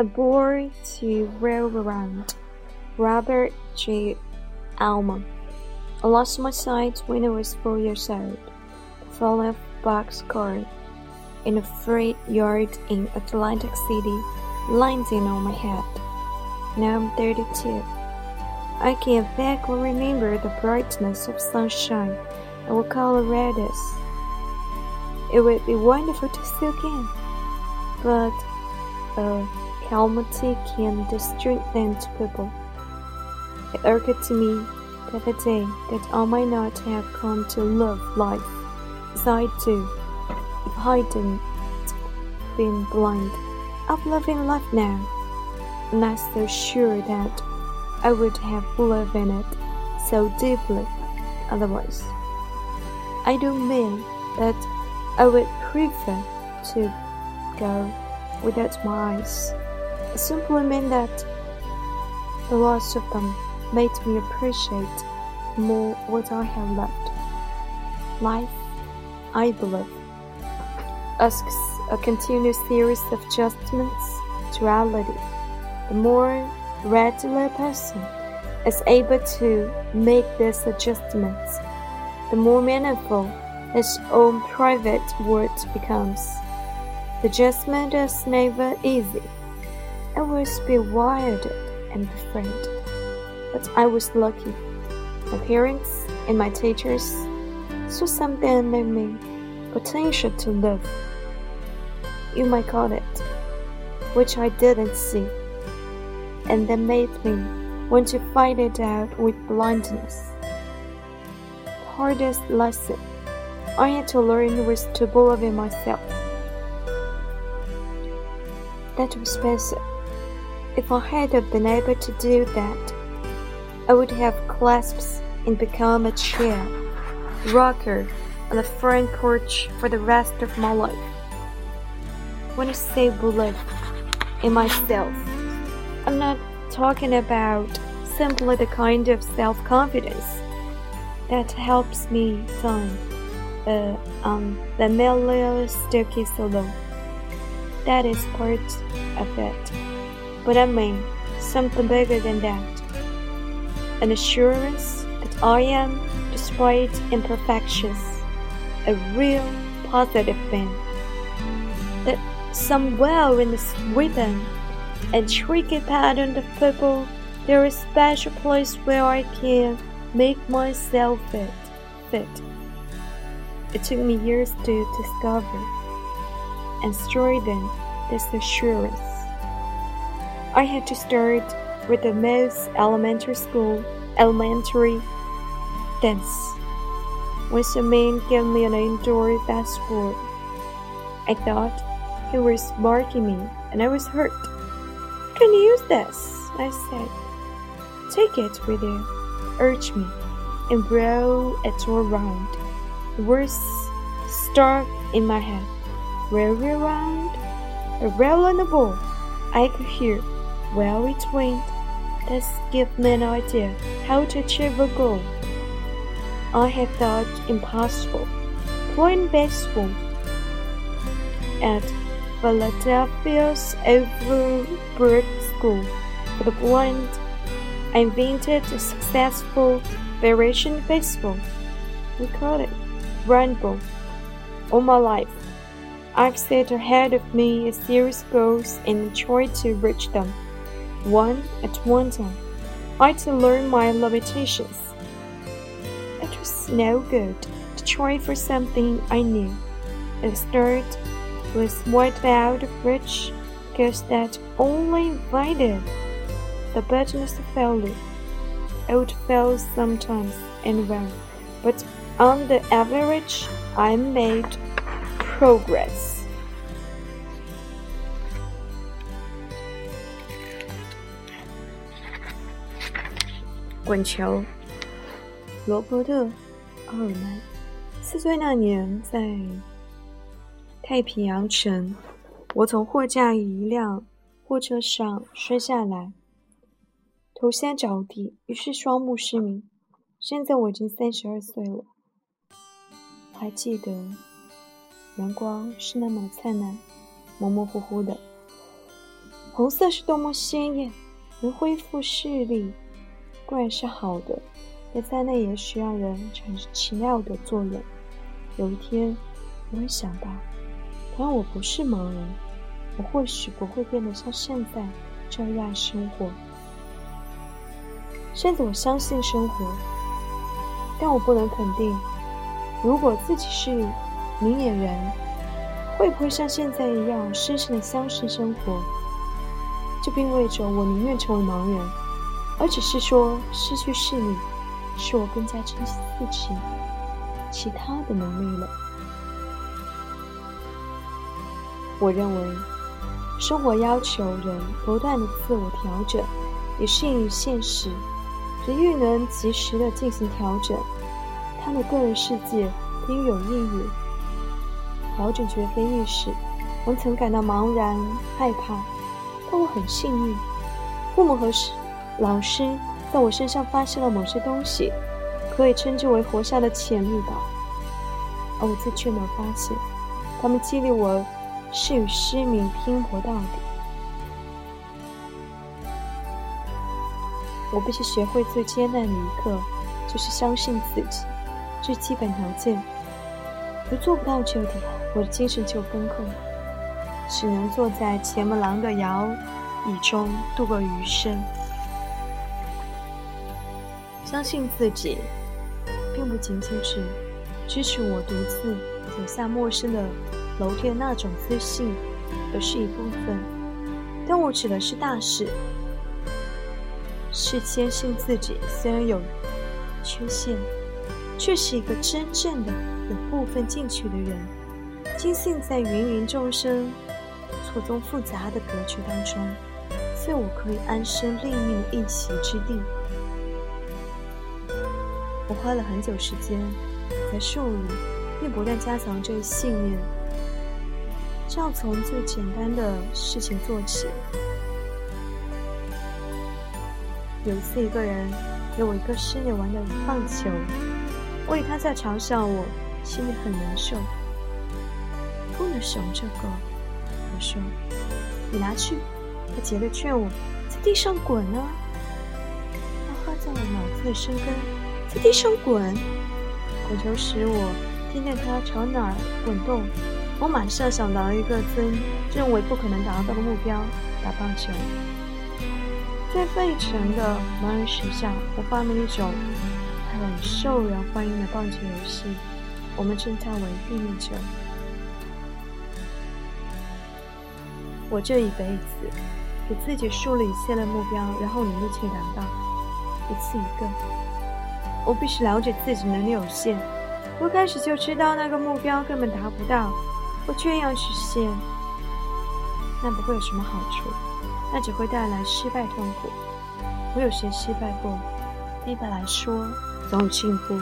A boy to around. Robert J. Allman. I lost my sight when I was four years old. Fell off boxcar in a freight yard in Atlantic City, landing on my head. Now I'm 32. I can vaguely remember the brightness of sunshine and what color red is. It would be wonderful to see again, but a strange things to people. It occurred to me the other day that I might not have come to love life as I do if I hadn't been blind. I'm loving life now, and I'm so sure that I would have loved in it so deeply otherwise. I don't mean that I would prefer to go without my eyes. Simply mean that the loss of them made me appreciate more what I have left. Life, I believe, asks a continuous series of adjustments to reality. The more readily a person is able to make these adjustments, the more meaningful his own private world becomes. The adjustment is never easy. I was bewildered and afraid, but I was lucky. My parents and my teachers saw something in me, potential to live. You might call it, which I didn't see, and that made me want to fight it out with blindness. The hardest lesson I had to learn was to believe in myself. That was better. If I had been able to do that, I would have clasps and become a chair, rocker on the front porch for the rest of my life. When I say believe in myself, I'm not talking about simply the kind of self-confidence that helps me down uh, on the mellow staircase alone. That is part of it. But I mean something bigger than that. An assurance that I am, despite imperfections, a real positive thing. That somewhere in this rhythm and tricky pattern of people, there is a special place where I can make myself fit. fit. It took me years to discover and strengthen this assurance. I had to start with the most elementary school, elementary dance. When man gave me an indoor basketball, I thought he was marking me and I was hurt. Can you can use this, I said. Take it with you, urged me, and roll it around. Words stuck in my head. Roll around, a roll on the ball. I could hear well it went. This gave me an idea how to achieve a goal. I had thought impossible. Playing baseball at Philadelphia's Overbrook School for the Blind, I invented a successful variation baseball. We call it Rainbow. All my life, I've set ahead of me a series of goals and tried to reach them, one at one time. I to learn my limitations. It was no good to try for something I knew. At the start, was wiped out of reach because that only invited the bitterness of failure. I would fail sometimes and well, but on the average, I made progress. 滚球，罗伯特·奥尔曼。四岁那年，在太平洋城，我从货架一辆货车上摔下来，头先着地，于是双目失明。现在我已经三十二岁了，还记得阳光是那么灿烂，模模糊糊的。红色是多么鲜艳，能恢复视力，固然是好的，但在内也需要人产生奇妙的作用。有一天，我会想到，倘若我不是盲人，我或许不会变得像现在这样热爱生活。现在我相信生活，但我不能肯定，如果自己是明眼人，会不会像现在一样深深的相信生活？这并意味着我宁愿成为盲人，而只是说失去视力，使我更加珍惜自己其他的能力了。我认为，生活要求人不断的自我调整，以适应现实。人愈能及时的进行调整，他的个人世界应有意义。调整绝非易事，我曾感到茫然害怕。但我很幸运，父母和师老师在我身上发现了某些东西，可以称之为活下的潜力吧。而我自却没有发现，他们激励我是与失明拼搏到底。我必须学会最艰难的一刻，就是相信自己，最基本条件。如做不到这点，我的精神就崩溃了。只能坐在前门廊的摇椅中度过余生。相信自己，并不仅仅是支持我独自走下陌生的楼梯的那种自信，而是一部分。但我指的是大事，是坚信自己虽然有缺陷，却是一个真正的有部分进取的人。坚信在芸芸众生。错综复杂的格局当中，所以我可以安身立命一席之地。我花了很久时间来树立，并不断加强这一信念。这要从最简单的事情做起。有一次，一个人给我一个室内玩的棒球，我以他在嘲笑我，心里很难受。不能使用这个。我说：“你拿去。”他竭力劝我：“在地上滚啊！”他画在了脑子里生根，在地上滚。滚球时，我听见它朝哪儿滚动，我马上想到一个曾认为不可能达到的目标——打棒球。在费城的盲人学校，我发明一种很受人欢迎的棒球游戏，我们称它为“地面球”。我这一辈子给自己树立一系列目标，然后努力去达到，一次一个。我必须了解自己能力有限，我开始就知道那个目标根本达不到，我却要实现，那不会有什么好处，那只会带来失败痛苦。我有些失败过，一般来说总有进步。